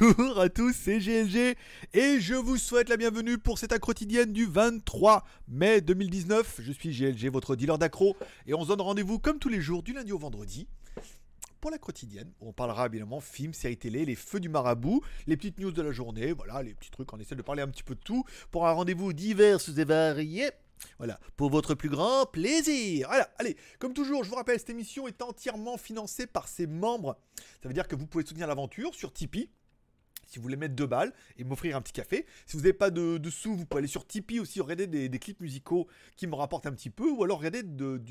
Bonjour à tous, c'est GLG et je vous souhaite la bienvenue pour cette accro quotidienne du 23 mai 2019. Je suis GLG, votre dealer d'accro et on se donne rendez-vous comme tous les jours du lundi au vendredi pour la quotidienne. On parlera évidemment films, séries télé, les feux du marabout, les petites news de la journée, voilà, les petits trucs, on essaie de parler un petit peu de tout pour un rendez-vous divers et varié. Voilà, pour votre plus grand plaisir. Voilà, allez, comme toujours, je vous rappelle, cette émission est entièrement financée par ses membres. Ça veut dire que vous pouvez soutenir l'aventure sur Tipeee si vous voulez mettre deux balles et m'offrir un petit café. Si vous n'avez pas de, sous, vous pouvez aller sur Tipeee aussi, regarder des, clips musicaux qui me rapportent un petit peu, ou alors regarder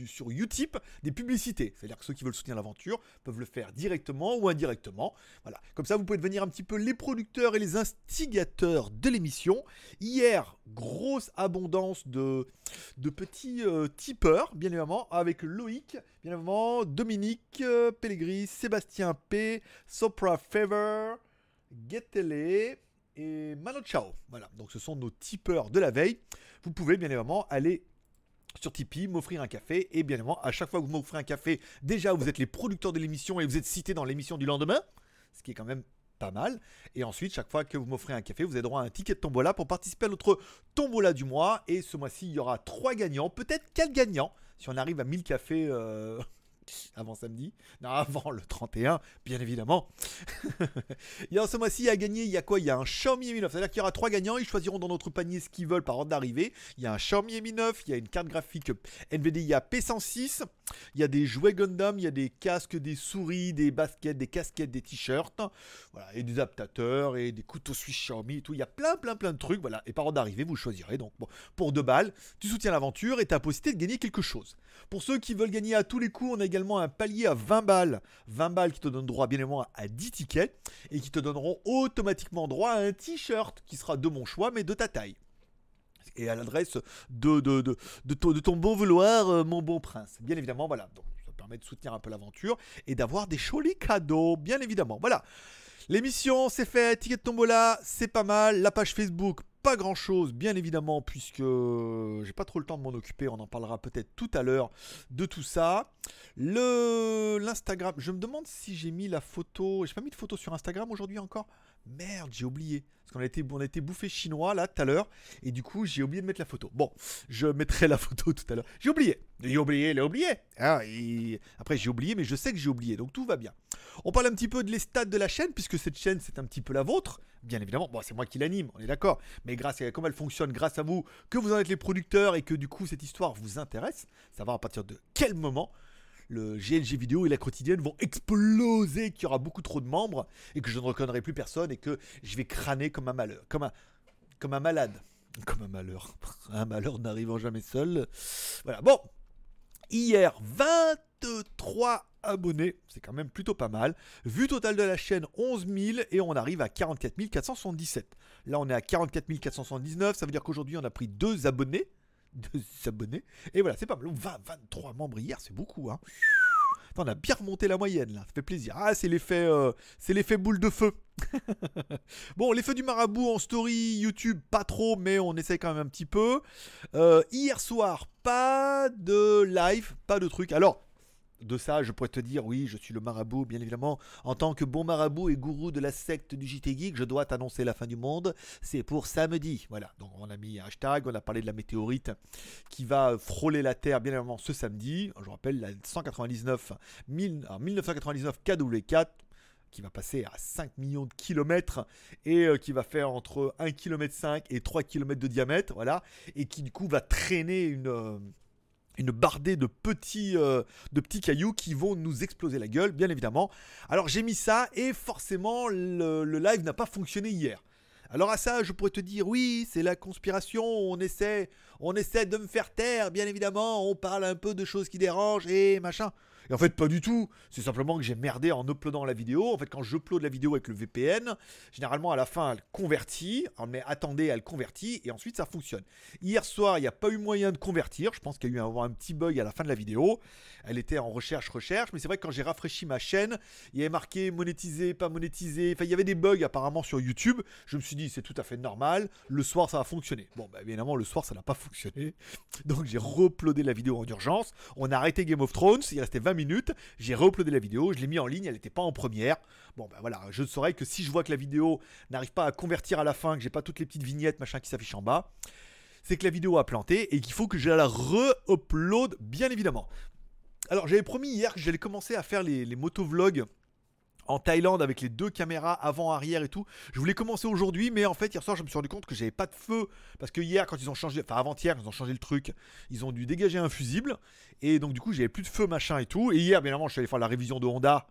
sur Utip des publicités. C'est-à-dire que ceux qui veulent soutenir l'aventure peuvent le faire directement ou indirectement. Voilà. Comme ça, vous pouvez devenir un petit peu les producteurs et les instigateurs de l'émission. Hier, grosse abondance de, petits euh, tipeurs, bien évidemment, avec Loïc, bien évidemment, Dominique, euh, Pellegris, Sébastien P, Sopra Fever. Getele et Mano Chao. Voilà, donc ce sont nos tipeurs de la veille. Vous pouvez bien évidemment aller sur Tipeee, m'offrir un café. Et bien évidemment, à chaque fois que vous m'offrez un café, déjà vous êtes les producteurs de l'émission et vous êtes cités dans l'émission du lendemain. Ce qui est quand même pas mal. Et ensuite, chaque fois que vous m'offrez un café, vous avez droit à un ticket de tombola pour participer à notre tombola du mois. Et ce mois-ci, il y aura trois gagnants, peut-être quatre gagnants. Si on arrive à 1000 cafés euh, avant samedi, non, avant le 31, bien évidemment. y a ce mois-ci à gagner, il y a quoi? Il y a un Xiaomi Mi 9, c'est-à-dire qu'il y aura trois gagnants, ils choisiront dans notre panier ce qu'ils veulent par ordre d'arrivée. Il y a un Xiaomi Mi 9, il y a une carte graphique NVIDIA P106, il y a des jouets Gundam, il y a des casques, des souris, des baskets, des casquettes, des t-shirts, et des adaptateurs et des couteaux suisses Xiaomi et tout. Il y a plein, plein, plein de trucs. Et par ordre d'arrivée, vous choisirez. Donc, pour deux balles, tu soutiens l'aventure et tu as la possibilité de gagner quelque chose. Pour ceux qui veulent gagner à tous les coups, on a également un palier à 20 balles. 20 balles qui te donnent droit, bien évidemment, à 10 tickets et qui te donneront automatiquement droit à un t-shirt qui sera de mon choix, mais de ta taille et à l'adresse de, de, de, de, ton bon vouloir, euh, mon bon prince. Bien évidemment, voilà. Donc, ça permet de soutenir un peu l'aventure et d'avoir des jolis cadeaux, bien évidemment. Voilà. L'émission, c'est fait. Ticket de tombola, c'est pas mal. La page Facebook, pas grand chose, bien évidemment, puisque j'ai pas trop le temps de m'en occuper. On en parlera peut-être tout à l'heure de tout ça. Le l'Instagram, je me demande si j'ai mis la photo. J'ai pas mis de photo sur Instagram aujourd'hui encore. Merde, j'ai oublié. On a été bouffé chinois là tout à l'heure. Et du coup, j'ai oublié de mettre la photo. Bon, je mettrai la photo tout à l'heure. J'ai oublié. J'ai oublié, j'ai oublié. Ah, Après, j'ai oublié, mais je sais que j'ai oublié. Donc tout va bien. On parle un petit peu de les de la chaîne, puisque cette chaîne, c'est un petit peu la vôtre. Bien évidemment. Bon, c'est moi qui l'anime, on est d'accord. Mais grâce à comment elle fonctionne, grâce à vous, que vous en êtes les producteurs et que du coup, cette histoire vous intéresse, savoir à partir de quel moment le GLG vidéo et la quotidienne vont exploser, qu'il y aura beaucoup trop de membres et que je ne reconnaîtrai plus personne et que je vais crâner comme un malheur, comme un, comme un malade. Comme un malheur. Un malheur n'arrivant jamais seul. Voilà. Bon. Hier, 23 abonnés, c'est quand même plutôt pas mal. Vue totale de la chaîne 11 000 et on arrive à 44 477. Là on est à 44 479, ça veut dire qu'aujourd'hui on a pris deux abonnés de s'abonner. Et voilà, c'est pas mal. 20, 23 membres hier, c'est beaucoup. Hein. on a bien remonté la moyenne là, ça fait plaisir. Ah, c'est l'effet, euh, c'est l'effet boule de feu. bon, l'effet du marabout en story YouTube, pas trop, mais on essaie quand même un petit peu. Euh, hier soir, pas de live, pas de truc. Alors, de ça, je pourrais te dire, oui, je suis le marabout, bien évidemment. En tant que bon marabout et gourou de la secte du JT Geek, je dois t'annoncer la fin du monde. C'est pour samedi. Voilà, donc on a mis un hashtag, on a parlé de la météorite qui va frôler la Terre, bien évidemment, ce samedi. Je rappelle, la 199, 1999 KW4 qui va passer à 5 millions de kilomètres et euh, qui va faire entre 1 km et 3 km de diamètre, voilà, et qui du coup va traîner une, euh, une bardée de petits, euh, de petits cailloux qui vont nous exploser la gueule, bien évidemment. Alors j'ai mis ça et forcément le, live n'a pas fonctionné hier. Alors à ça, je pourrais te dire oui, c'est la conspiration, on essaie, on essaie de me faire taire, bien évidemment, on parle un peu de choses qui dérangent et machin. Et en fait, pas du tout. C'est simplement que j'ai merdé en uploadant la vidéo. En fait, quand j'upload la vidéo avec le VPN, généralement à la fin, elle convertit. Mais attendez, elle convertit et ensuite ça fonctionne. Hier soir, il n'y a pas eu moyen de convertir. Je pense qu'il y a eu un, un petit bug à la fin de la vidéo. Elle était en recherche, recherche. Mais c'est vrai que quand j'ai rafraîchi ma chaîne, il y avait marqué monétisé, pas monétisé. Enfin, il y avait des bugs apparemment sur YouTube. Je me suis dit, c'est tout à fait normal. Le soir, ça va fonctionner. Bon, bah, évidemment, le soir, ça n'a pas fonctionné Donc j'ai re-uploadé la vidéo en urgence. On a arrêté Game of Thrones, il restait 20 minutes. J'ai re-uploadé la vidéo, je l'ai mis en ligne, elle n'était pas en première. Bon ben voilà, je saurais que si je vois que la vidéo n'arrive pas à convertir à la fin, que j'ai pas toutes les petites vignettes machin qui s'affichent en bas, c'est que la vidéo a planté et qu'il faut que je la re-upload bien évidemment. Alors j'avais promis hier que j'allais commencer à faire les, les motovlogs en Thaïlande avec les deux caméras avant, arrière et tout. Je voulais commencer aujourd'hui, mais en fait, hier soir, je me suis rendu compte que j'avais pas de feu. Parce que hier, quand ils ont changé, enfin avant-hier, ils ont changé le truc, ils ont dû dégager un fusible. Et donc, du coup, j'avais plus de feu, machin et tout. Et hier, bien évidemment, je suis allé faire la révision de Honda,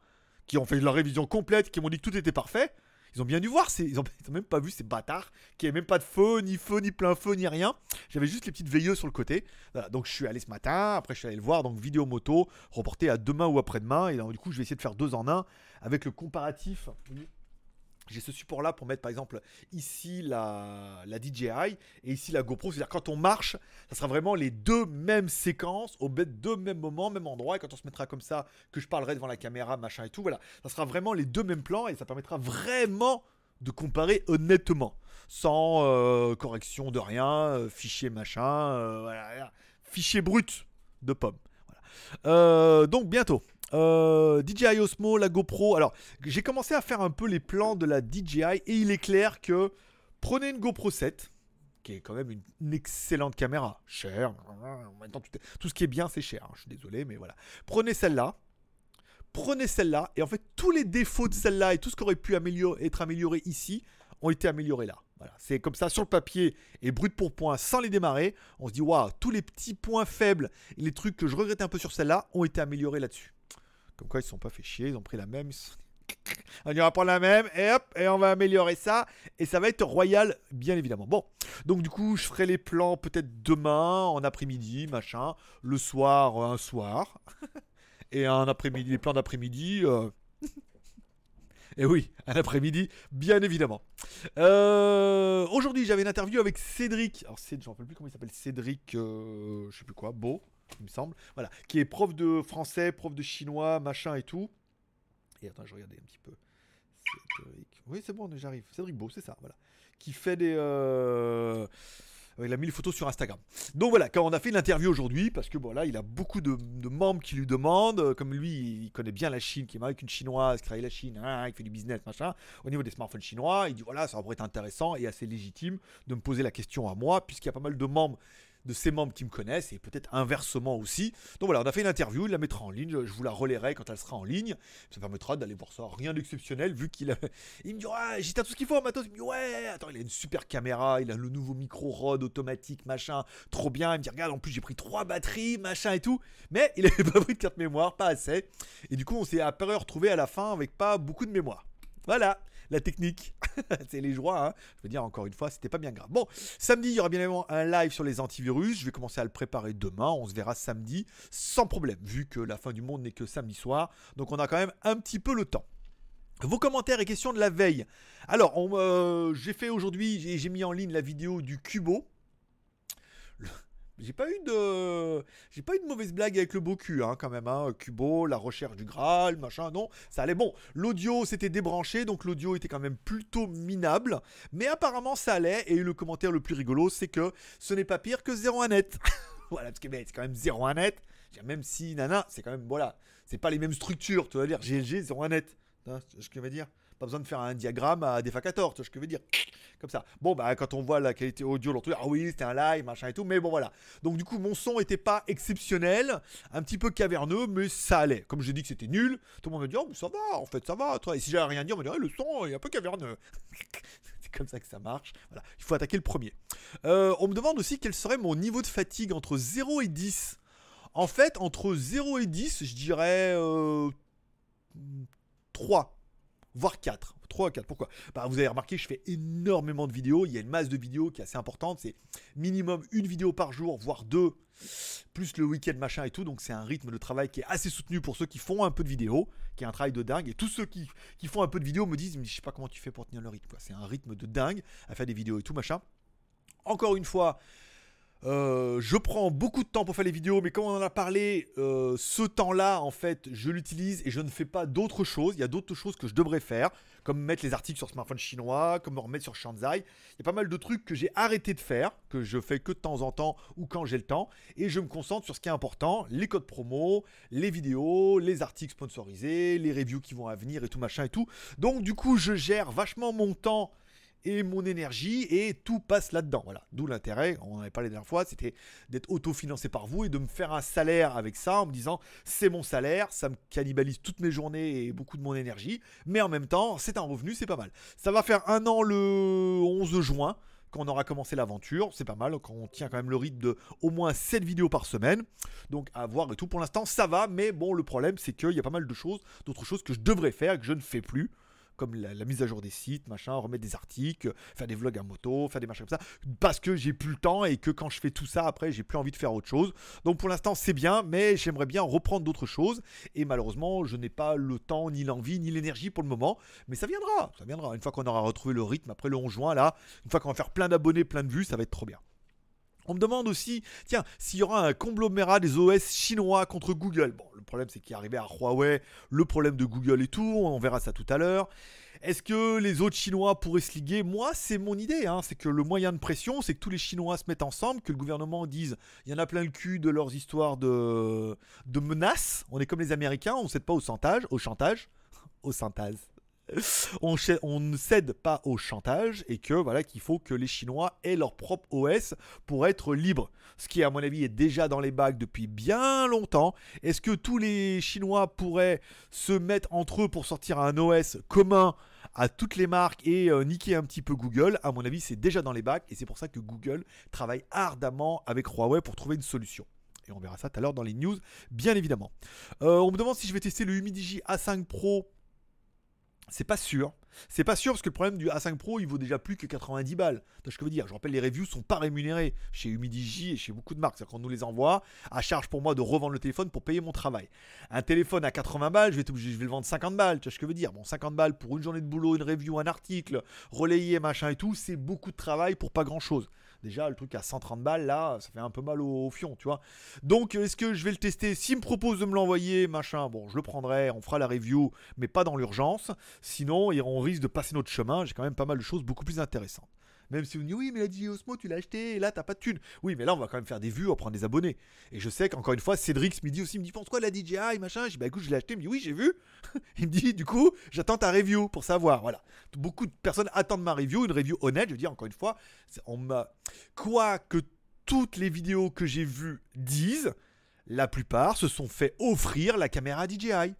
qui ont fait la révision complète, qui m'ont dit que tout était parfait. Ils ont bien dû voir, ils, ont, même pas vu ces bâtards qui avaient même pas de feu, ni feu, ni plein feu, ni rien. J'avais juste les petites veilleuses sur le côté. donc je suis allé ce matin, après je suis allé le voir, donc vidéo moto, reporté à demain ou après-demain. Et donc, du coup, je vais essayer de faire deux en un avec le comparatif. J'ai ce support là pour mettre par exemple ici la, la DJI et ici la GoPro. C'est-à-dire quand on marche, ça sera vraiment les deux mêmes séquences au deux mêmes moments, même endroit. Et quand on se mettra comme ça, que je parlerai devant la caméra, machin et tout, voilà, ça sera vraiment les deux mêmes plans et ça permettra vraiment de comparer honnêtement, sans euh, correction de rien, euh, fichier machin, euh, voilà, fichier brut de pomme. donc bientôt. Euh, DJI Osmo, la GoPro. Alors, j'ai commencé à faire un peu les plans de la DJI et il est clair que prenez une GoPro 7, qui est quand même une, excellente caméra, cher. Maintenant, tout, ce qui est bien, c'est cher. Hein, je suis désolé, mais voilà. Prenez celle-là. Prenez celle-là. Et en fait, tous les défauts de celle-là et tout ce qui aurait pu être amélioré ici ont été améliorés là. Voilà, c'est comme ça sur le papier et brut pour point sans les démarrer. On se dit waouh, tous les petits points faibles les trucs que je regrettais un peu sur celle-là ont été améliorés là-dessus. Comme quoi, ils ne sont pas fait chier, ils ont pris la même. On va prendre la même, et hop, et on va améliorer ça. Et ça va être royal, bien évidemment. Bon, donc du coup, je ferai les plans peut-être demain, en après-midi, machin. Le soir, un soir. et un après-midi, les plans d'après-midi. Euh, et oui, un après-midi, bien évidemment. Euh, aujourd'hui, j'avais une interview avec Cédric. Alors, je ne me rappelle plus comment il s'appelle. Cédric, euh, je sais plus quoi, Beau il me semble. Voilà, qui est prof de français, prof de chinois, machin et tout. Et attends, je regardais un petit peu. Oui, c'est bon, j'arrive. Cédric Beau, c'est ça, voilà. Qui fait des. Euh... Il a mis les photos sur Instagram. Donc voilà, quand on a fait l'interview aujourd'hui, parce que voilà, il a beaucoup de, membres qui lui demandent, comme lui, il connaît bien la Chine, qui est avec une chinoise, qui travaille la Chine, hein, il fait du business, machin. Au niveau des smartphones chinois, il dit voilà, ça pourrait être intéressant et assez légitime de me poser la question à moi, puisqu'il y a pas mal de membres de ses membres qui me connaissent et peut-être inversement aussi. Donc voilà, on a fait une interview, il la mettra en ligne, je vous la relayerai quand elle sera en ligne. Ça permettra d'aller voir ça. Rien d'exceptionnel vu qu'il me dit ouais, j'ai tout ce qu'il faut matos. Il me dit ouais, attends, il a une super caméra, il a le nouveau micro Rode automatique, machin, trop bien. Il me dit regarde, en plus j'ai pris trois batteries, machin et tout. Mais il avait pas pris de carte mémoire, pas assez. Et du coup, on s'est à peu retrouvé à la fin avec pas beaucoup de mémoire. Voilà la technique. c'est les joies, hein. Je veux dire, encore une fois, c'était pas bien grave. Bon, samedi, il y aura bien évidemment un live sur les antivirus. Je vais commencer à le préparer demain. On se verra samedi sans problème, vu que la fin du monde n'est que samedi soir. Donc, on a quand même un petit peu le temps. Vos commentaires et questions de la veille. Alors, euh, j'ai fait aujourd'hui, j'ai mis en ligne la vidéo du Cubo. J'ai pas eu de, j'ai pas eu de mauvaise blague avec le beau cul, hein, quand même, hein. Cubo, la recherche du Graal, machin, non, ça allait bon. L'audio s'était débranché, donc l'audio était quand même plutôt minable, mais apparemment ça allait. Et le commentaire le plus rigolo, c'est que ce n'est pas pire que 01 net. voilà, parce que c'est quand même 01 net. Même si, nana, c'est quand même, voilà, c'est pas les mêmes structures, tu vas dire GLG, 01 net. ce que je veux dire? Pas besoin de faire un diagramme à défacator, tu vois ce que je veux dire Comme ça. Bon, bah, quand on voit la qualité audio, l'autre, ah oui, c'était un live, machin et tout, mais bon, voilà. Donc, du coup, mon son était pas exceptionnel, un petit peu caverneux, mais ça allait. Comme j'ai dit que c'était nul, tout le monde me dit, oh, ça va, en fait, ça va, toi. Et si j'avais rien dit, on me dirait, le son est un peu caverneux. c'est comme ça que ça marche. Voilà, il faut attaquer le premier. Euh, on me demande aussi quel serait mon niveau de fatigue entre 0 et 10. En fait, entre 0 et 10, je dirais euh, 3 voire 4. 3 à 4. Pourquoi? Bah, Vous avez remarqué, je fais énormément de vidéos. Il y a une masse de vidéos qui est assez importante. C'est minimum une vidéo par jour, voire deux, plus le week-end, machin et tout. Donc c'est un rythme de travail qui est assez soutenu pour ceux qui font un peu de vidéos, qui est un travail de dingue. Et tous ceux qui, font un peu de vidéos me disent, mais je sais pas comment tu fais pour tenir le rythme. C'est un rythme de dingue à faire des vidéos et tout, machin. Encore une fois, Euh, je prends beaucoup de temps pour faire les vidéos, mais comme on en a parlé, euh, ce temps-là, en fait, je l'utilise et je ne fais pas d'autres choses. Il y a d'autres choses que je devrais faire, comme mettre les articles sur smartphone chinois, comme me remettre sur Shanzai. Il y a pas mal de trucs que j'ai arrêté de faire, que je fais que de temps en temps ou quand j'ai le temps, et je me concentre sur ce qui est important les codes promo, les vidéos, les articles sponsorisés, les reviews qui vont à venir et tout machin et tout. Donc, du coup, je gère vachement mon temps et mon énergie et tout passe là-dedans. Voilà. D'où l'intérêt, on en avait parlé la dernière fois, c'était d'être autofinancé par vous et de me faire un salaire avec ça en me disant c'est mon salaire, ça me cannibalise toutes mes journées et beaucoup de mon énergie, mais en même temps, c'est un revenu, c'est pas mal. Ça va faire un an le 11 juin qu'on aura commencé l'aventure, c'est pas mal, quand on tient quand même le rythme de au moins 7 vidéos par semaine. Donc à voir et tout pour l'instant ça va, mais bon le problème c'est qu'il y a pas mal de choses, d'autres choses que je devrais faire que je ne fais plus comme la, mise à jour des sites, machin, remettre des articles, faire des vlogs à moto, faire des machins comme ça, parce que j'ai plus le temps et que quand je fais tout ça, après, j'ai plus envie de faire autre chose. Donc pour l'instant, c'est bien, mais j'aimerais bien reprendre d'autres choses. Et malheureusement, je n'ai pas le temps, ni l'envie, ni l'énergie pour le moment. Mais ça viendra, ça viendra. Une fois qu'on aura retrouvé le rythme après le 11 juin, là, une fois qu'on va faire plein d'abonnés, plein de vues, ça va être trop bien. On me demande aussi, tiens, s'il y aura un conglomérat des OS chinois contre Google. Bon, le problème c'est qu'il est arrivé à Huawei, le problème de Google et tout, on verra ça tout à l'heure. Est-ce que les autres Chinois pourraient se liguer? Moi, c'est mon idée. Hein. C'est que le moyen de pression, c'est que tous les Chinois se mettent ensemble, que le gouvernement dise il y en a plein le cul de leurs histoires de, menaces. On est comme les Américains, on ne cède pas au chantage, au chantage, au synthèse on, ne cède pas au chantage et que voilà qu'il faut que les Chinois aient leur propre OS pour être libres. Ce qui à mon avis est déjà dans les bagues depuis bien longtemps. Est-ce que tous les Chinois pourraient se mettre entre eux pour sortir un OS commun à toutes les marques et euh, niquer un petit peu Google? À mon avis c'est déjà dans les bagues et c'est pour ça que Google travaille ardemment avec Huawei pour trouver une solution. Et on verra ça tout à l'heure dans les news, bien évidemment. Euh, on me demande si je vais tester le Humidigi A5 Pro c'est pas sûr. C'est pas sûr parce que le problème du A5 Pro, il vaut déjà plus que 90 balles. ce que je veux dire. Je rappelle, les reviews sont pas rémunérées chez Humidigi et chez beaucoup de marques. C'est-à-dire qu'on nous les envoie à charge pour moi de revendre le téléphone pour payer mon travail. Un téléphone à 80 balles, je vais, je vais le vendre 50 balles. Tu vois ce que je veux dire? Bon, 50 balles pour une journée de boulot, une review, un article, relayé, machin et tout, c'est beaucoup de travail pour pas grand-chose. Déjà, le truc à 130 balles, là, ça fait un peu mal au, fion, tu vois. Donc, est-ce que je vais le tester? S'il me propose de me l'envoyer, machin, bon, je le prendrai, on fera la review, mais pas dans l'urgence. Sinon, on risque de passer notre chemin. J'ai quand même pas mal de choses beaucoup plus intéressantes. Même si vous me dites, oui, mais la DJ Osmo, tu l'as acheté, et là, t'as pas de thune. Oui, mais là, on va quand même faire des vues, on va prendre des abonnés. Et je sais qu'encore une fois, Cédric ce midi aussi me dit, pense quoi la DJI, machin? Je dis, bah écoute, je l'ai acheté. Il me oui, j'ai vu. il me dit, du coup, j'attends ta review pour savoir. Voilà. Beaucoup de personnes attendent ma review, une review honnête. Je dire, encore une fois, on m'a. Quoi que toutes les vidéos que j'ai vues disent, la plupart se sont fait offrir la caméra DJI.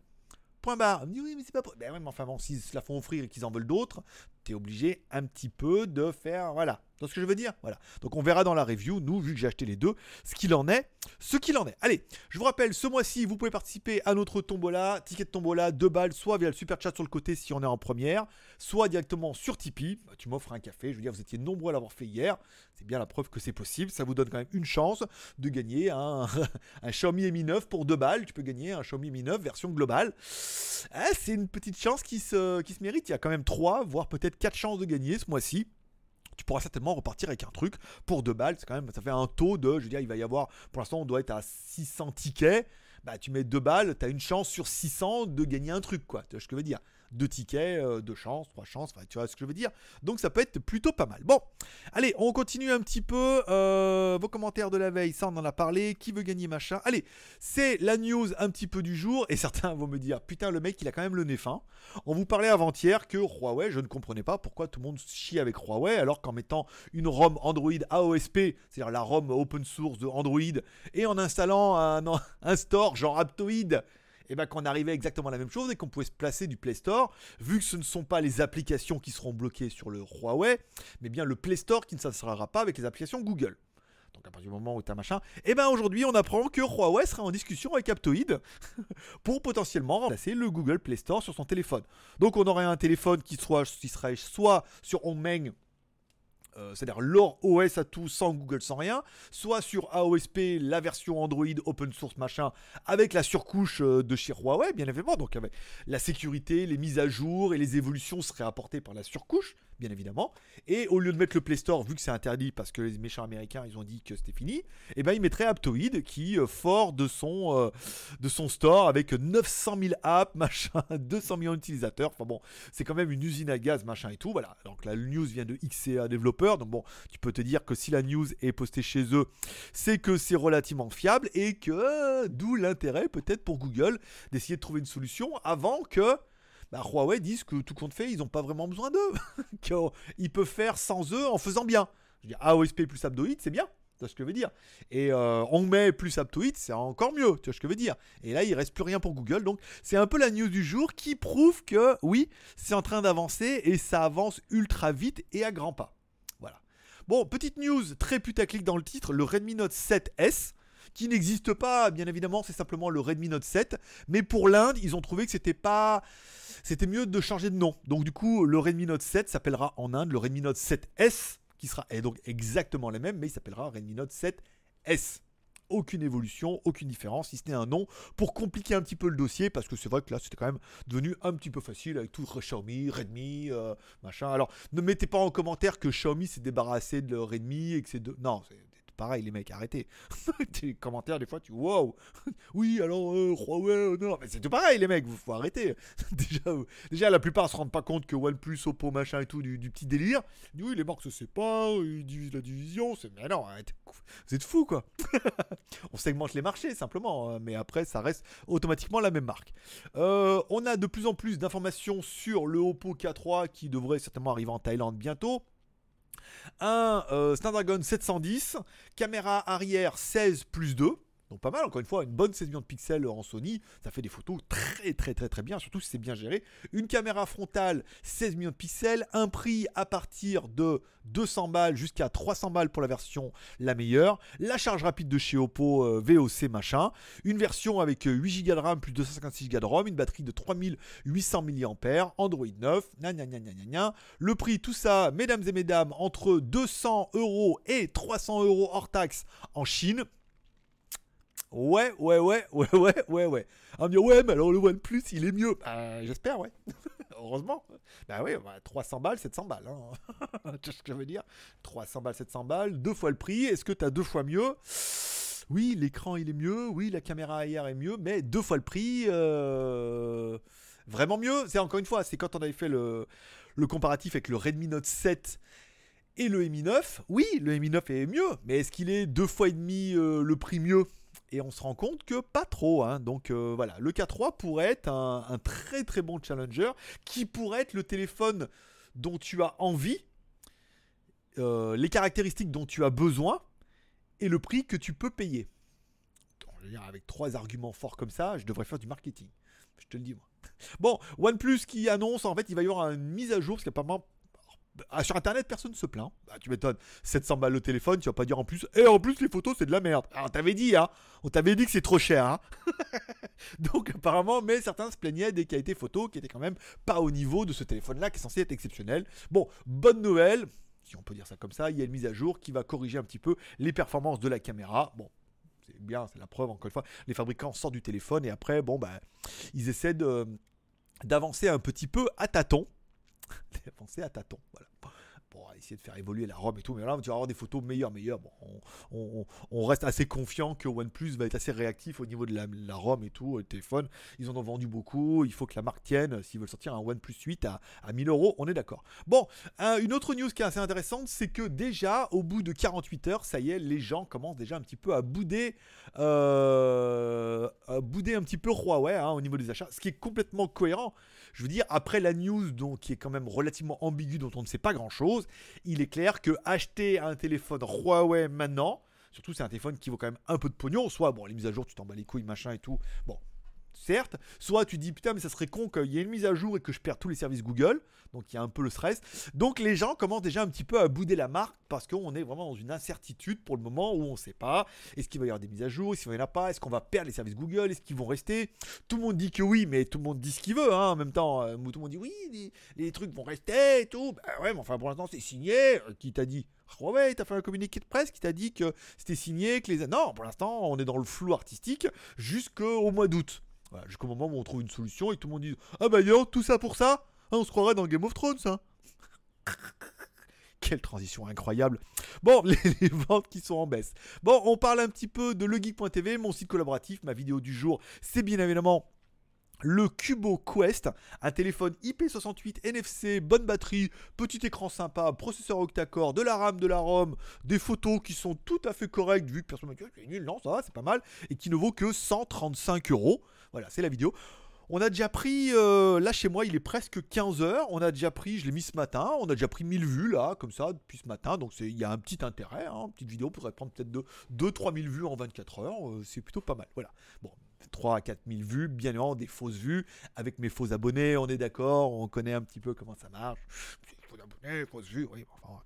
Point barre. Oui, mais c'est pas. Ben ouais, mais enfin bon, s'ils se la font offrir et qu'ils en veulent d'autres, t'es obligé un petit peu de faire. Voilà ce que je veux dire? Voilà. Donc on verra dans la review, nous, vu que j'ai acheté les deux, ce qu'il en est, ce qu'il en est. Allez, je vous rappelle, ce mois-ci, vous pouvez participer à notre tombola, ticket de tombola, deux balles, soit via le super chat sur le côté si on est en première, soit directement sur Tipeee. Bah, tu m'offres un café, je veux dire, vous étiez nombreux à l'avoir fait hier. C'est bien la preuve que c'est possible. Ça vous donne quand même une chance de gagner un, Xiaomi Mi 9 pour deux balles. Tu peux gagner un Xiaomi Mi 9 version globale. Ah, c'est une petite chance qui se, qui se mérite. Il y a quand même trois, voire peut-être quatre chances de gagner ce mois-ci tu pourras certainement repartir avec un truc pour deux balles. C'est quand même, ça fait un taux de, je veux dire, il va y avoir, pour l'instant, on doit être à 600 tickets. Bah, tu mets deux balles, tu as une chance sur 600 de gagner un truc, quoi. Tu vois ce que je veux dire? Deux tickets, euh, deux chances, trois chances, tu vois ce que je veux dire. Donc ça peut être plutôt pas mal. Bon, allez, on continue un petit peu. Euh, vos commentaires de la veille, ça on en a parlé. Qui veut gagner machin? Allez, c'est la news un petit peu du jour. Et certains vont me dire, putain, le mec, il a quand même le nez fin. On vous parlait avant-hier que Huawei, je ne comprenais pas pourquoi tout le monde chie avec Huawei, alors qu'en mettant une ROM Android AOSP, c'est-à-dire la ROM open source de Android, et en installant un, un store genre Aptoid, et eh bien qu'on arrivait exactement à la même chose et qu'on pouvait se placer du Play Store, vu que ce ne sont pas les applications qui seront bloquées sur le Huawei, mais bien le Play Store qui ne s'installera pas avec les applications Google. Donc à partir du moment où tu as machin, et eh bien aujourd'hui on apprend que Huawei sera en discussion avec Aptoid pour potentiellement remplacer le Google Play Store sur son téléphone. Donc on aurait un téléphone qui, soit, qui serait soit sur Hongmeng euh, c'est-à-dire leur OS à tout sans Google sans rien, soit sur AOSP la version Android open source machin avec la surcouche euh, de chez Huawei bien évidemment. Donc avec la sécurité, les mises à jour et les évolutions seraient apportées par la surcouche bien évidemment. Et au lieu de mettre le Play Store, vu que c'est interdit parce que les méchants américains ils ont dit que c'était fini, et eh ben ils mettraient Aptoid qui euh, fort de son euh, de son store avec 900 000 apps, machin, 200 millions d'utilisateurs. Enfin bon, c'est quand même une usine à gaz, machin et tout. Voilà. Donc la news vient de XCA développeur. Donc bon, tu peux te dire que si la news est postée chez eux, c'est que c'est relativement fiable et que d'où l'intérêt peut-être pour Google d'essayer de trouver une solution avant que bah, Huawei disent que tout compte fait, ils n'ont pas vraiment besoin d'eux. qu'ils peuvent faire sans eux en faisant bien. Je veux AOSP plus Abdoid, c'est bien. Tu vois ce que je veux dire Et euh, on met plus Aptoid, c'est encore mieux. Tu vois ce que je veux dire Et là, il reste plus rien pour Google. Donc, c'est un peu la news du jour qui prouve que oui, c'est en train d'avancer et ça avance ultra vite et à grands pas. Voilà. Bon, petite news très putaclic dans le titre le Redmi Note 7S qui n'existe pas, bien évidemment, c'est simplement le Redmi Note 7. Mais pour l'Inde, ils ont trouvé que c'était pas. C'était mieux de changer de nom. Donc, du coup, le Redmi Note 7 s'appellera en Inde le Redmi Note 7S, qui sera donc exactement le même, mais il s'appellera Redmi Note 7S aucune évolution, aucune différence, si ce n'est un nom, pour compliquer un petit peu le dossier, parce que c'est vrai que là, c'était quand même devenu un petit peu facile avec tout Xiaomi, Redmi, euh, machin. Alors, ne mettez pas en commentaire que Xiaomi s'est débarrassé de Redmi et que c'est de... Non, c'est pareil, les mecs, arrêtez. Tes commentaires, des fois, tu wow, oui, alors euh, Huawei, euh, non, mais c'est tout pareil, les mecs, vous faut arrêter. déjà, euh, déjà, la plupart se rendent pas compte que OnePlus, Oppo, machin et tout, du, petit délire. Oui, les marques se séparent, ils divisent la division, c'est. Mais non, vous êtes fous, quoi. on segmente les marchés, simplement, hein, mais après, ça reste automatiquement la même marque. on a de plus en plus d'informations sur le Oppo K3 qui devrait certainement arriver en Thaïlande bientôt un euh, Snapdragon 710, caméra arrière 16 plus 2, pas mal, encore une fois, une bonne 16 millions de pixels en Sony, ça fait des photos très très très très bien, surtout si c'est bien géré. Une caméra frontale 16 millions de pixels, un prix à partir de 200 balles jusqu'à 300 balles pour la version la meilleure. La charge rapide de chez Oppo euh, VOC machin. Une version avec 8 Go de RAM plus 256 Go de ROM, une batterie de 3800 mAh, Android 9, Le prix, tout ça, mesdames et mesdames, entre 200 euros et 300 euros hors taxe en Chine. Ouais, ouais, ouais, ouais, ouais, ouais, ouais. On me dit, ouais, mais alors le OnePlus, il est mieux. Bah, j'espère, ouais. Heureusement. Bah oui, 300 balles, 700 balles. Hein. tu sais ce que je veux dire? 300 balles, 700 balles, deux fois le prix. Est-ce que tu as deux fois mieux? Oui, l'écran, il est mieux. Oui, la caméra arrière est mieux. Mais deux fois le prix, euh, vraiment mieux. C'est encore une fois, c'est quand on avait fait le, le comparatif avec le Redmi Note 7 et le Mi 9. Oui, le Mi 9 est mieux. Mais est-ce qu'il est deux fois et demi euh, le prix mieux? Et on se rend compte que pas trop. Hein. Donc euh, voilà, le K3 pourrait être un, très très bon challenger qui pourrait être le téléphone dont tu as envie, euh, les caractéristiques dont tu as besoin et le prix que tu peux payer. avec trois arguments forts comme ça, je devrais faire du marketing. Je te le dis moi. Bon, OnePlus qui annonce en fait il va y avoir une mise à jour parce qu'il ah, sur internet, personne ne se plaint. Bah, tu m'étonnes. 700 balles le téléphone, tu vas pas dire en plus. Et en plus, les photos, c'est de la merde. Alors, on t'avait dit, hein. On t'avait dit que c'est trop cher, hein. Donc, apparemment, mais certains se plaignaient des qualités photos qui étaient quand même pas au niveau de ce téléphone-là qui est censé être exceptionnel. Bon, bonne nouvelle. Si on peut dire ça comme ça, il y a une mise à jour qui va corriger un petit peu les performances de la caméra. Bon, c'est bien, c'est la preuve, encore une fois. Les fabricants sortent du téléphone et après, bon, bah, ils essaient d'avancer un petit peu à tâtons Pensez à tâtons. Voilà pour essayer de faire évoluer la ROM et tout. Mais là, tu vas avoir des photos meilleures, meilleures. Bon, on, reste assez confiant que OnePlus va être assez réactif au niveau de la, ROM et tout, le téléphone. Ils en ont vendu beaucoup. Il faut que la marque tienne. S'ils veulent sortir un OnePlus 8 à, à 1000 euros, on est d'accord. Bon, une autre news qui est assez intéressante, c'est que déjà, au bout de 48 heures, ça y est, les gens commencent déjà un petit peu à bouder, euh, à bouder un petit peu Huawei hein, au niveau des achats, ce qui est complètement cohérent. Je veux dire, après la news qui est quand même relativement ambiguë, dont on ne sait pas grand-chose, il est clair que acheter un téléphone Huawei maintenant, surtout c'est un téléphone qui vaut quand même un peu de pognon, soit bon les mises à jour tu t'en bats les couilles machin et tout, bon certes, soit tu dis putain mais ça serait con qu'il y ait une mise à jour et que je perds tous les services Google, donc il y a un peu le stress. Donc les gens commencent déjà un petit peu à bouder la marque parce qu'on est vraiment dans une incertitude pour le moment où on ne sait pas, est-ce qu'il va y avoir des mises à jour, est-ce qu'il n'y en a pas, est-ce qu'on va perdre les services Google, est-ce qu'ils vont rester? Tout le monde dit que oui, mais tout le monde dit ce qu'il veut hein, en même temps. Euh, tout le monde dit oui, les, trucs vont rester et tout. Bah ouais, mais enfin pour l'instant c'est signé. Euh, qui t'a dit? Ouais, t'as fait un communiqué de presse qui t'a dit que c'était signé, que les... Non, pour l'instant, on est dans le flou artistique jusqu'au mois d'août. Jusqu'au moment où on trouve une solution et tout le monde dit Ah bah yo, tout ça pour ça ah, On se croirait dans Game of Thrones, ça Quelle transition incroyable. Bon, les, ventes qui sont en baisse. Bon, on parle un petit peu de legeek.tv, mon site collaboratif. Ma vidéo du jour, c'est bien évidemment le Cubo Quest, un téléphone IP68 NFC, bonne batterie, petit écran sympa, processeur octa-core, de la RAM, de la ROM, des photos qui sont tout à fait correctes vu que personne m'a dit nul, non ça va, c'est pas mal, et qui ne vaut que 135 euros. Voilà, c'est la vidéo. On a déjà pris, euh, là chez moi il est presque 15h, on a déjà pris, je l'ai mis ce matin, on a déjà pris 1000 vues là, comme ça, depuis ce matin, donc il y a un petit intérêt, hein, une petite vidéo. Pourrait prendre peut-être 2-3 000 vues en 24 heures, euh, c'est plutôt pas mal, voilà. Bon, 3 à 4 000 vues, bien évidemment des fausses vues, avec mes faux abonnés, on est d'accord, on connaît un petit peu comment ça marche.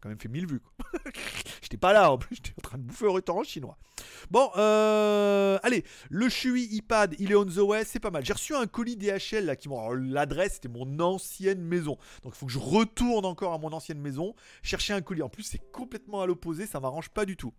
Quand même fait 1000 vues. j'étais pas là, en plus, j'étais en train de bouffer au restaurant chinois. Bon, euh, allez, le Shui iPad, il est on the way, c'est pas mal. J'ai reçu un colis DHL là qui. L'adresse, c'était mon ancienne maison. Donc il faut que je retourne encore à mon ancienne maison, chercher un colis. En plus, c'est complètement à l'opposé, ça m'arrange pas du tout.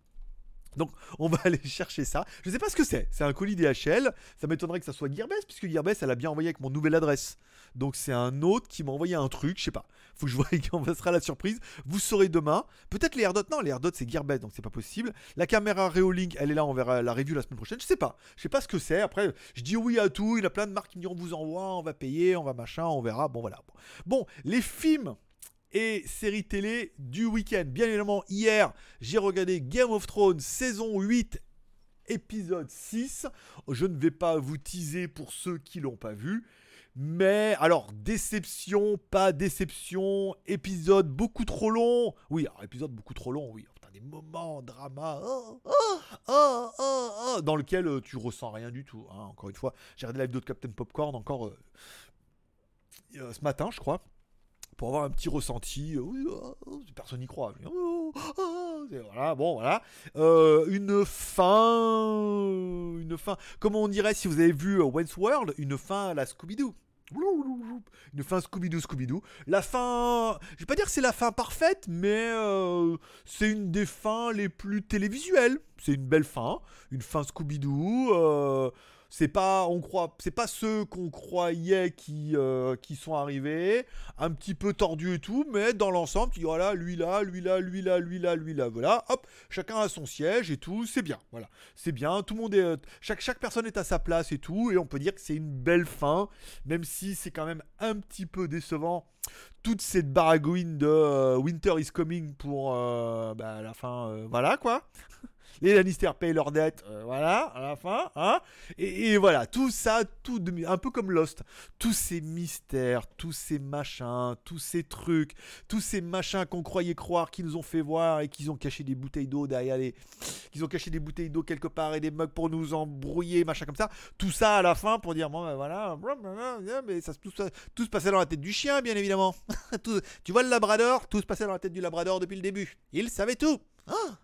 Donc on va aller chercher ça. Je sais pas ce que c'est. C'est un colis DHL. Ça m'étonnerait que ça soit Gearbest puisque Gearbest elle a bien envoyé avec mon nouvelle adresse. Donc c'est un autre qui m'a envoyé un truc. Je sais pas. Faut que je vois quand ça sera la surprise. Vous saurez demain. Peut-être les AirDots. Non, les AirDots c'est Gearbest donc c'est pas possible. La caméra Reolink elle est là. On verra la review la semaine prochaine. Je sais pas. Je sais pas ce que c'est. Après je dis oui à tout. Il y a plein de marques qui me diront on vous envoie, on va payer, on va machin, on verra. Bon voilà. Bon les films et séries télé du week-end. Bien évidemment, hier, j'ai regardé Game of Thrones saison 8 épisode 6. Je ne vais pas vous teaser pour ceux qui l'ont pas vu. Mais alors, déception, pas déception, épisode beaucoup trop long. Oui, alors, épisode beaucoup trop long, oui. Des moments, drama, oh, oh, oh, dans lequel euh, tu ressens rien du tout. Hein. Encore une fois, j'ai regardé la vidéo de Captain Popcorn encore euh, euh, ce matin, je crois pour avoir un petit ressenti. Euh, oh, oh, personne n'y croit. Oh, voilà, bon, voilà. Euh, une fin. Une fin. Comment on dirait si vous avez vu euh, Wentworld World Une fin à la Scooby-Doo. Une fin Scooby-Doo, Scooby-Doo. La fin, je vais pas dire que c'est la fin parfaite, mais c'est une des fins les plus télévisuelles. C'est une belle fin, une fin Scooby-Doo c'est pas on croit c'est pas ceux qu'on croyait qui, euh, qui sont arrivés. Un petit peu tordus et tout mais dans l'ensemble tu dis voilà lui là lui là lui là lui là lui là. Voilà hop chacun a son siège et tout c'est bien. Voilà c'est bien. Tout le monde est euh, chaque chaque personne est à sa place et tout et on peut dire que c'est une belle fin même si c'est quand même un petit peu décevant toute cette baragouine de euh, Winter is coming pour bah, la fin voilà quoi les Lannister payent leurs dettes, euh, voilà, à la fin, hein. Et, voilà, tout ça, tout un peu comme Lost, tous ces mystères, tous ces machins, tous ces trucs, tous ces machins qu'on croyait croire, qui nous ont fait voir et qu'ils ont caché des bouteilles d'eau derrière les, qu'ils ont caché des bouteilles d'eau quelque part et des mugs pour nous embrouiller, machin comme ça. Tout ça à la fin pour dire bon ben voilà, mais ça tout, tout se passait dans la tête du chien, bien évidemment. tu vois le Labrador, tout se passait dans la tête du Labrador depuis le début. Il savait tout. Ah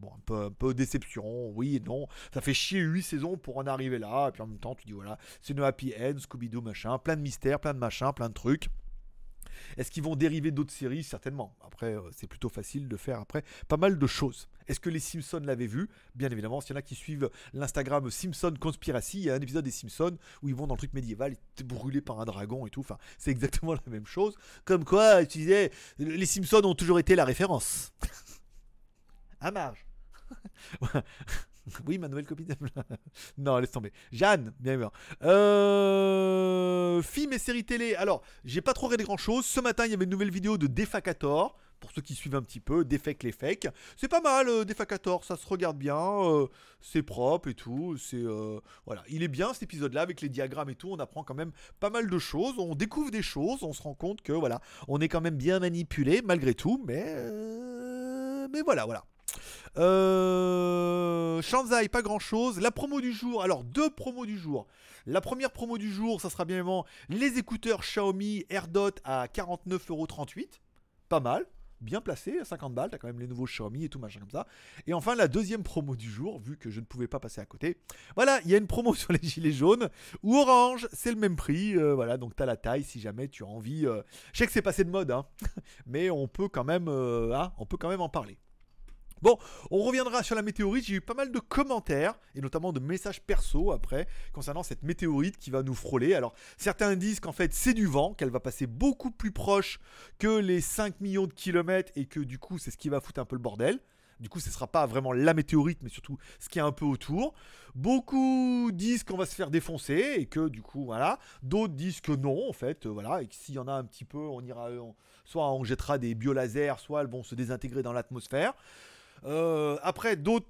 bon, un peu, déception, oui et non. Ça fait chier 8 saisons pour en arriver là. Et puis en même temps, tu dis voilà, c'est une happy end, Scooby-Doo, machin, plein de mystères, plein de machins, plein de trucs. Est-ce qu'ils vont dériver d'autres séries? Certainement. Après, euh, c'est plutôt facile de faire après pas mal de choses. Est-ce que les Simpsons l'avaient vu? Bien évidemment, s'il y en a qui suivent l'Instagram Simpson Conspiracy, il y a un épisode des Simpsons où ils vont dans le truc médiéval, brûlés par un dragon et tout. Enfin, c'est exactement la même chose. Comme quoi, tu disais, les Simpsons ont toujours été la référence. à marge. oui, ma nouvelle copine. non, laisse tomber. Jeanne, bien sûr. Euh... Film et séries télé. Alors, j'ai pas trop regardé grand chose. Ce matin, il y avait une nouvelle vidéo de Defacator. Pour ceux qui suivent un petit peu, Defect les fakes. C'est pas mal, euh, Defacator, ça se regarde bien, euh, c'est propre et tout. C'est voilà, il est bien cet épisode-là avec les diagrammes et tout. On apprend quand même pas mal de choses, on découvre des choses, on se rend compte que voilà, on est quand même bien manipulé malgré tout, mais mais voilà, voilà. Euh, Shanzai, pas grand chose. La promo du jour, alors deux promos du jour. La première promo du jour, ça sera bien évidemment les écouteurs Xiaomi AirDot à 49,38€. Pas mal, bien placé, à 50 balles, t'as quand même les nouveaux Xiaomi et tout machin comme ça. Et enfin la deuxième promo du jour, vu que je ne pouvais pas passer à côté. Voilà, il y a une promo sur les gilets jaunes ou orange, c'est le même prix. Euh, voilà, donc t'as la taille si jamais tu as envie. Euh, je sais que c'est passé de mode, hein, mais on peut quand même, hein, on peut quand même en parler. Bon, on reviendra sur la météorite. J'ai eu pas mal de commentaires et notamment de messages perso après concernant cette météorite qui va nous frôler. Alors, certains disent qu'en fait c'est du vent, qu'elle va passer beaucoup plus proche que les 5 millions de kilomètres et que du coup c'est ce qui va foutre un peu le bordel. Du coup, ce ne sera pas vraiment la météorite, mais surtout ce qui est un peu autour. Beaucoup disent qu'on va se faire défoncer et que du coup, voilà. D'autres disent que non, en fait, euh, voilà. Et que s'il y en a un petit peu, on ira, soit on jettera des biolasers, soit elles vont se désintégrer dans l'atmosphère. Euh, après, d'autres,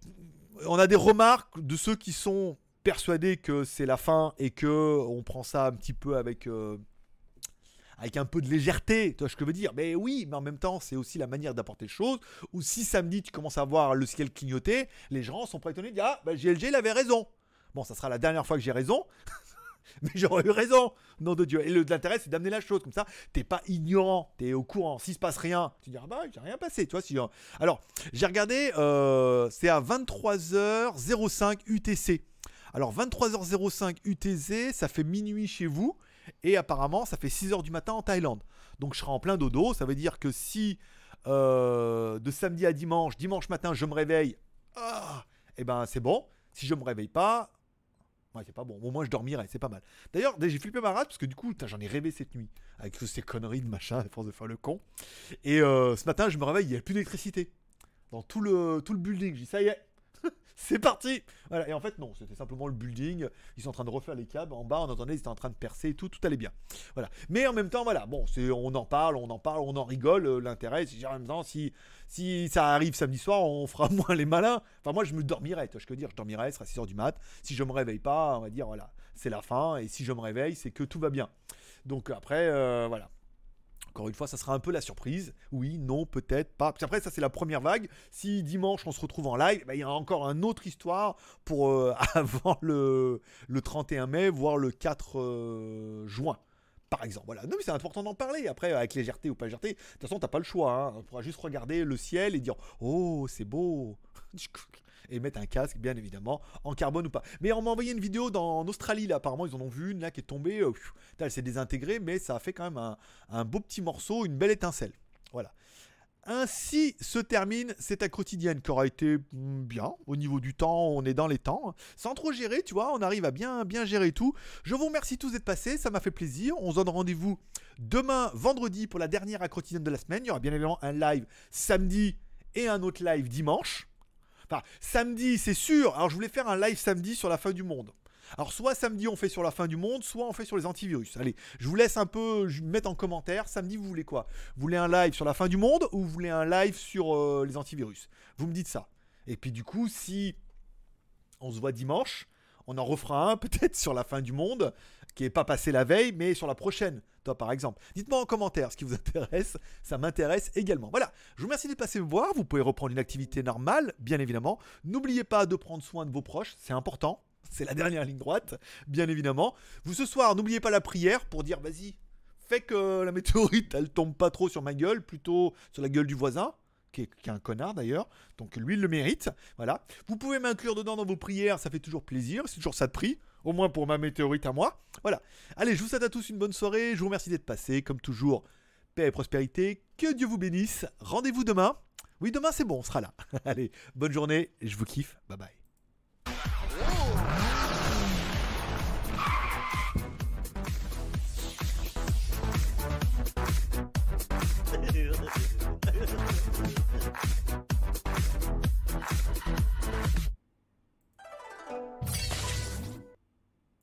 on a des remarques de ceux qui sont persuadés que c'est la fin et que on prend ça un petit peu avec euh, avec un peu de légèreté, tu vois ce que je veux dire. Mais oui, mais en même temps, c'est aussi la manière d'apporter les choses. Ou si samedi tu commences à voir le ciel clignoter, les gens sont pas étonnés de dire ah bah GLG il avait raison. Bon, ça sera la dernière fois que j'ai raison. mais j'aurais eu raison, nom de Dieu. Et l'intérêt, c'est d'amener la chose comme ça. T'es pas ignorant, t'es au courant. S'il se passe rien, tu dis ah bah j'ai rien passé, tu vois. Si, alors, j'ai regardé, euh, c'est à 23h05 UTC. Alors 23h05 UTC, ça fait minuit chez vous. Et apparemment, ça fait 6h du matin en Thaïlande. Donc je serai en plein dodo. Ça veut dire que si euh, de samedi à dimanche, dimanche matin, je me réveille, ah, et eh ben c'est bon. Si je me réveille pas, Ouais, c'est pas bon. Au moins, je dormirai, c'est pas mal. D'ailleurs, j'ai flippé ma rate parce que du coup, j'en ai rêvé cette nuit avec toutes ces conneries de machin, à force de faire le con. Et euh, ce matin, je me réveille, il n'y a plus d'électricité dans tout le, tout le building. Je dis, ça y est, c'est parti voilà. Et en fait, non, c'était simplement le building. Ils sont en train de refaire les câbles. En bas, on entendait, ils étaient en train de percer et tout, tout allait bien. Voilà. Mais en même temps, voilà, bon, on en parle, on en parle, on en rigole. Euh, l'intérêt, c'est en même temps, si, si ça arrive samedi soir, on fera moins les malins. Enfin, moi, je me dormirai, tu vois, je veux dire, je dormirai, ce sera 6h du mat. Si je me réveille pas, on va dire, voilà, c'est la fin. Et si je me réveille, c'est que tout va bien. Donc après, euh, voilà. Encore une fois, ça sera un peu la surprise. Oui, non, peut-être pas. Puis après, ça c'est la première vague. Si dimanche on se retrouve en live, bah, il y a encore une autre histoire pour euh, avant le, le 31 mai, voire le 4 euh, juin par exemple. Voilà. Non, mais c'est important d'en parler. Après, avec légèreté ou pas légèreté, de toute façon, t'as pas le choix. Hein. On pourra juste regarder le ciel et dire Oh, c'est beau. et mettre un casque, bien évidemment, en carbone ou pas. Mais on m'a envoyé une vidéo dans, en Australie, là, apparemment, ils en ont vu une là qui est tombée. Euh, elle s'est désintégrée, mais ça a fait quand même un, beau petit morceau, une belle étincelle. Voilà. Ainsi se termine cette quotidienne qui aura été hmm, bien au niveau du temps, on est dans les temps, sans trop gérer, tu vois, on arrive à bien bien gérer tout. Je vous remercie tous d'être passés, ça m'a fait plaisir. On se donne rendez-vous demain vendredi pour la dernière quotidienne de la semaine. Il y aura bien évidemment un live samedi et un autre live dimanche. Enfin, samedi, c'est sûr. Alors, je voulais faire un live samedi sur la fin du monde. Alors, soit samedi, on fait sur la fin du monde, soit on fait sur les antivirus. Allez, je vous laisse un peu mettre en commentaire. Samedi, vous voulez quoi? Vous voulez un live sur la fin du monde ou vous voulez un live sur euh, les antivirus? Vous me dites ça. Et puis, du coup, si on se voit dimanche, on en refera un peut-être sur la fin du monde, qui n'est pas passé la veille, mais sur la prochaine, toi par exemple. Dites-moi en commentaire ce qui vous intéresse, ça m'intéresse également. Voilà, je vous remercie de passer me voir, vous pouvez reprendre une activité normale, bien évidemment. N'oubliez pas de prendre soin de vos proches, c'est important, c'est la dernière ligne droite, bien évidemment. Vous ce soir, n'oubliez pas la prière pour dire vas-y, fais que la météorite, elle tombe pas trop sur ma gueule, plutôt sur la gueule du voisin qui est, un connard d'ailleurs, donc lui il le mérite. Voilà. Vous pouvez m'inclure dedans dans vos prières, ça fait toujours plaisir, c'est toujours ça de prix, au moins pour ma météorite à moi. Voilà. Allez, je vous souhaite à tous une bonne soirée, je vous remercie d'être passé, comme toujours, paix et prospérité, que Dieu vous bénisse, rendez-vous demain. Oui, demain c'est bon, on sera là. Allez, bonne journée, je vous kiffe, bye bye.